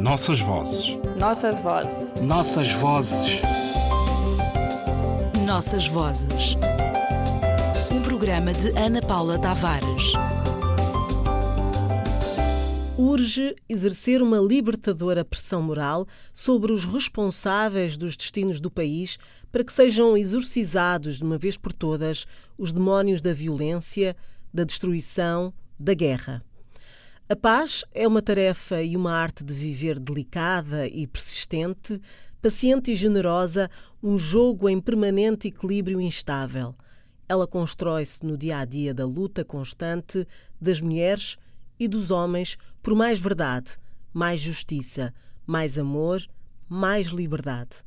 Nossas vozes. Nossas vozes. Nossas vozes. Nossas vozes. Um programa de Ana Paula Tavares. Urge exercer uma libertadora pressão moral sobre os responsáveis dos destinos do país para que sejam exorcizados de uma vez por todas os demónios da violência, da destruição, da guerra. A paz é uma tarefa e uma arte de viver delicada e persistente, paciente e generosa, um jogo em permanente equilíbrio instável. Ela constrói-se no dia a dia da luta constante das mulheres e dos homens por mais verdade, mais justiça, mais amor, mais liberdade.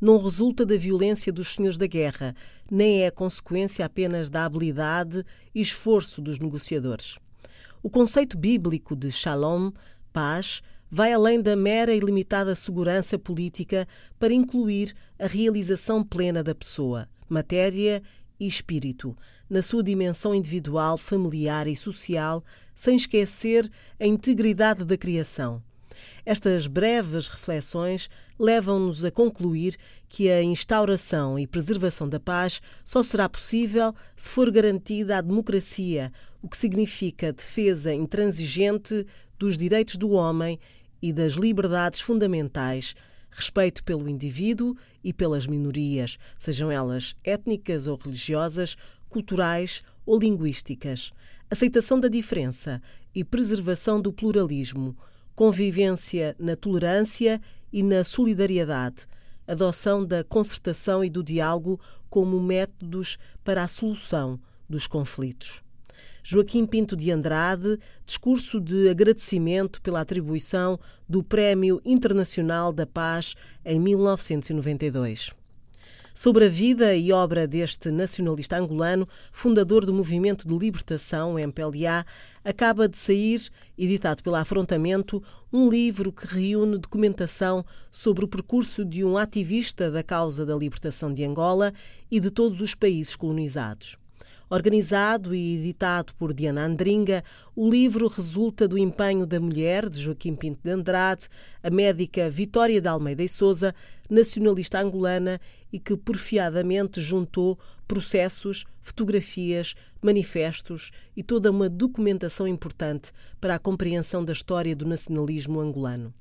Não resulta da violência dos senhores da guerra, nem é consequência apenas da habilidade e esforço dos negociadores. O conceito bíblico de shalom, paz, vai além da mera e limitada segurança política para incluir a realização plena da pessoa, matéria e espírito, na sua dimensão individual, familiar e social, sem esquecer a integridade da criação. Estas breves reflexões levam-nos a concluir que a instauração e preservação da paz só será possível se for garantida a democracia, o que significa defesa intransigente dos direitos do homem e das liberdades fundamentais, respeito pelo indivíduo e pelas minorias, sejam elas étnicas ou religiosas, culturais ou linguísticas, aceitação da diferença e preservação do pluralismo. Convivência na tolerância e na solidariedade, adoção da concertação e do diálogo como métodos para a solução dos conflitos. Joaquim Pinto de Andrade, discurso de agradecimento pela atribuição do Prémio Internacional da Paz em 1992 sobre a vida e obra deste nacionalista angolano, fundador do movimento de libertação MPLA, acaba de sair, editado pela Afrontamento, um livro que reúne documentação sobre o percurso de um ativista da causa da libertação de Angola e de todos os países colonizados. Organizado e editado por Diana Andringa, o livro resulta do empenho da mulher de Joaquim Pinto de Andrade, a médica Vitória de Almeida e Souza, nacionalista angolana e que porfiadamente juntou processos, fotografias, manifestos e toda uma documentação importante para a compreensão da história do nacionalismo angolano.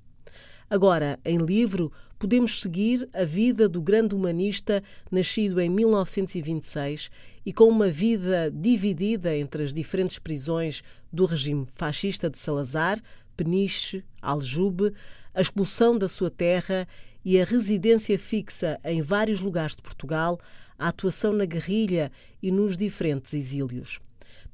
Agora, em livro, podemos seguir a vida do grande humanista nascido em 1926 e com uma vida dividida entre as diferentes prisões do regime fascista de Salazar, Peniche, Aljube, a expulsão da sua terra e a residência fixa em vários lugares de Portugal, a atuação na guerrilha e nos diferentes exílios.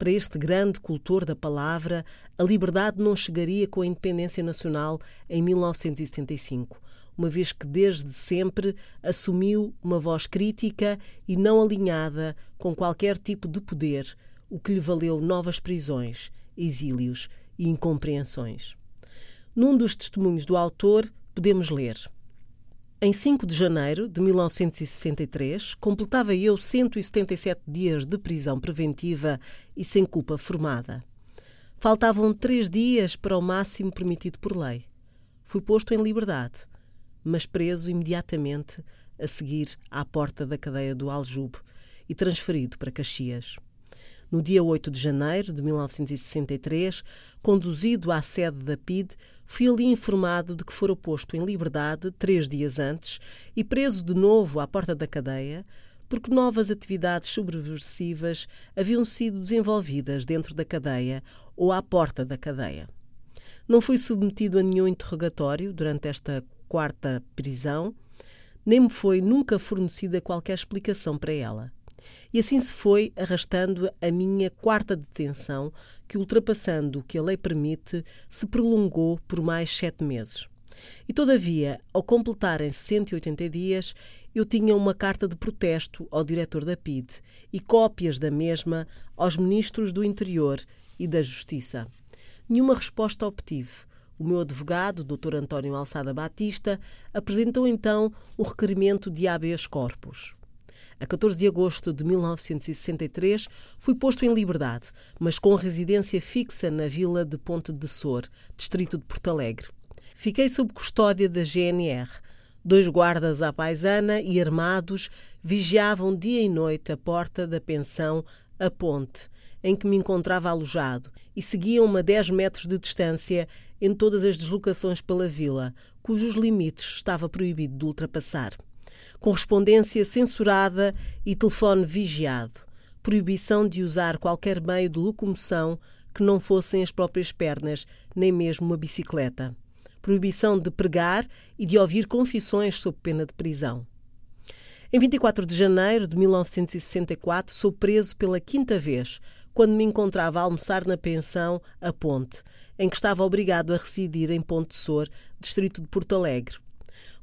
Para este grande cultor da palavra, a liberdade não chegaria com a independência nacional em 1975, uma vez que desde sempre assumiu uma voz crítica e não alinhada com qualquer tipo de poder, o que lhe valeu novas prisões, exílios e incompreensões. Num dos testemunhos do autor, podemos ler. Em 5 de janeiro de 1963, completava eu 177 dias de prisão preventiva e sem culpa formada. Faltavam três dias para o máximo permitido por lei. Fui posto em liberdade, mas preso imediatamente a seguir à porta da cadeia do Aljube e transferido para Caxias. No dia 8 de janeiro de 1963, conduzido à sede da PID, fui ali informado de que fora posto em liberdade três dias antes e preso de novo à porta da cadeia, porque novas atividades subversivas haviam sido desenvolvidas dentro da cadeia ou à porta da cadeia. Não fui submetido a nenhum interrogatório durante esta quarta prisão, nem me foi nunca fornecida qualquer explicação para ela. E assim se foi arrastando a minha quarta detenção, que, ultrapassando o que a lei permite, se prolongou por mais sete meses. E, todavia, ao completarem 180 dias, eu tinha uma carta de protesto ao diretor da PID e cópias da mesma aos ministros do Interior e da Justiça. Nenhuma resposta obtive. O meu advogado, Dr. António Alçada Batista, apresentou então um requerimento de habeas corpus. A 14 de agosto de 1963, fui posto em liberdade, mas com residência fixa na vila de Ponte de Sor, distrito de Porto Alegre. fiquei sob custódia da GNR. Dois guardas à paisana e armados vigiavam dia e noite a porta da pensão A Ponte, em que me encontrava alojado, e seguiam-me a 10 metros de distância em todas as deslocações pela vila, cujos limites estava proibido de ultrapassar. Correspondência censurada e telefone vigiado. Proibição de usar qualquer meio de locomoção que não fossem as próprias pernas, nem mesmo uma bicicleta. Proibição de pregar e de ouvir confissões sob pena de prisão. Em 24 de janeiro de 1964, sou preso pela quinta vez, quando me encontrava a almoçar na pensão A Ponte, em que estava obrigado a residir em Ponte Sor, distrito de Porto Alegre.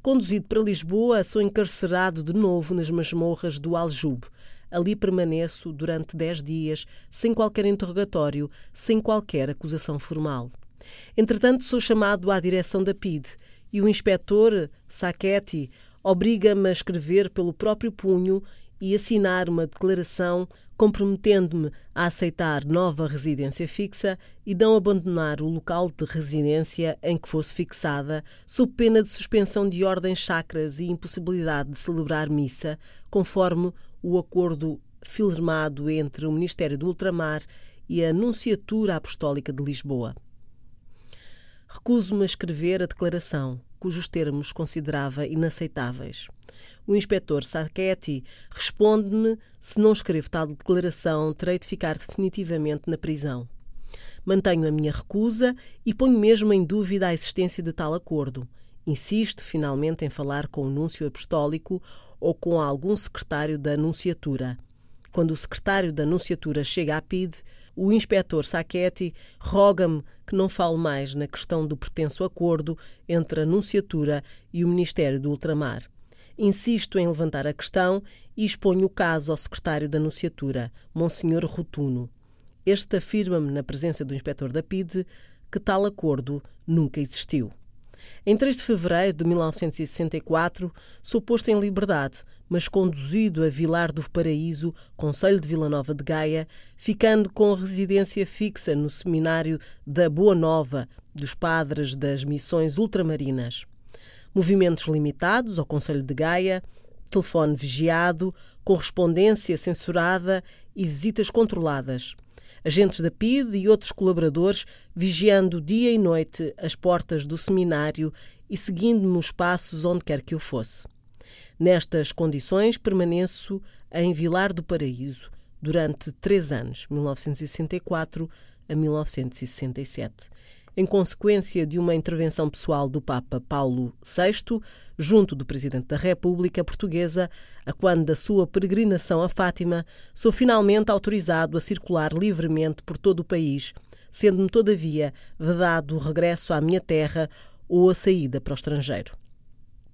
Conduzido para Lisboa, sou encarcerado de novo nas masmorras do Aljube. Ali permaneço durante dez dias, sem qualquer interrogatório, sem qualquer acusação formal. Entretanto, sou chamado à direção da PID e o inspetor Sacchetti obriga-me a escrever pelo próprio punho e assinar uma declaração comprometendo-me a aceitar nova residência fixa e não abandonar o local de residência em que fosse fixada, sob pena de suspensão de ordens sacras e impossibilidade de celebrar missa, conforme o acordo firmado entre o Ministério do Ultramar e a Nunciatura Apostólica de Lisboa. Recuso-me a escrever a declaração, cujos termos considerava inaceitáveis. O inspetor Sacchetti responde-me: se não escrevo tal declaração, terei de ficar definitivamente na prisão. Mantenho a minha recusa e ponho mesmo em dúvida a existência de tal acordo. Insisto, finalmente, em falar com o núncio apostólico ou com algum secretário da Nunciatura. Quando o secretário da Nunciatura chega à PID, o inspetor Sacchetti roga-me que não fale mais na questão do pretenso acordo entre a Nunciatura e o Ministério do Ultramar. Insisto em levantar a questão e exponho o caso ao secretário da Nunciatura, Monsenhor Rotuno. Este afirma-me, na presença do inspetor da PIDE, que tal acordo nunca existiu. Em 3 de fevereiro de 1964, sou posto em liberdade, mas conduzido a Vilar do Paraíso, Conselho de Vila Nova de Gaia, ficando com residência fixa no seminário da Boa Nova, dos Padres das Missões Ultramarinas movimentos limitados ao Conselho de Gaia, telefone vigiado, correspondência censurada e visitas controladas. Agentes da PID e outros colaboradores vigiando dia e noite as portas do seminário e seguindo-me os passos onde quer que eu fosse. Nestas condições, permaneço em Vilar do Paraíso durante três anos, 1964 a 1967 em consequência de uma intervenção pessoal do Papa Paulo VI, junto do Presidente da República Portuguesa, a quando da sua peregrinação a Fátima, sou finalmente autorizado a circular livremente por todo o país, sendo-me, todavia, vedado o regresso à minha terra ou a saída para o estrangeiro.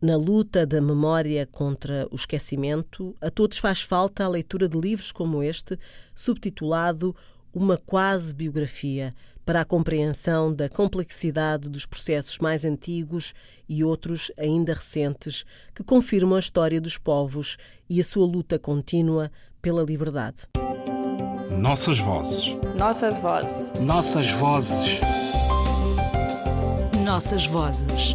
Na luta da memória contra o esquecimento, a todos faz falta a leitura de livros como este, subtitulado Uma Quase Biografia, para a compreensão da complexidade dos processos mais antigos e outros ainda recentes que confirmam a história dos povos e a sua luta contínua pela liberdade. Nossas vozes. Nossas vozes. Nossas vozes. Nossas vozes.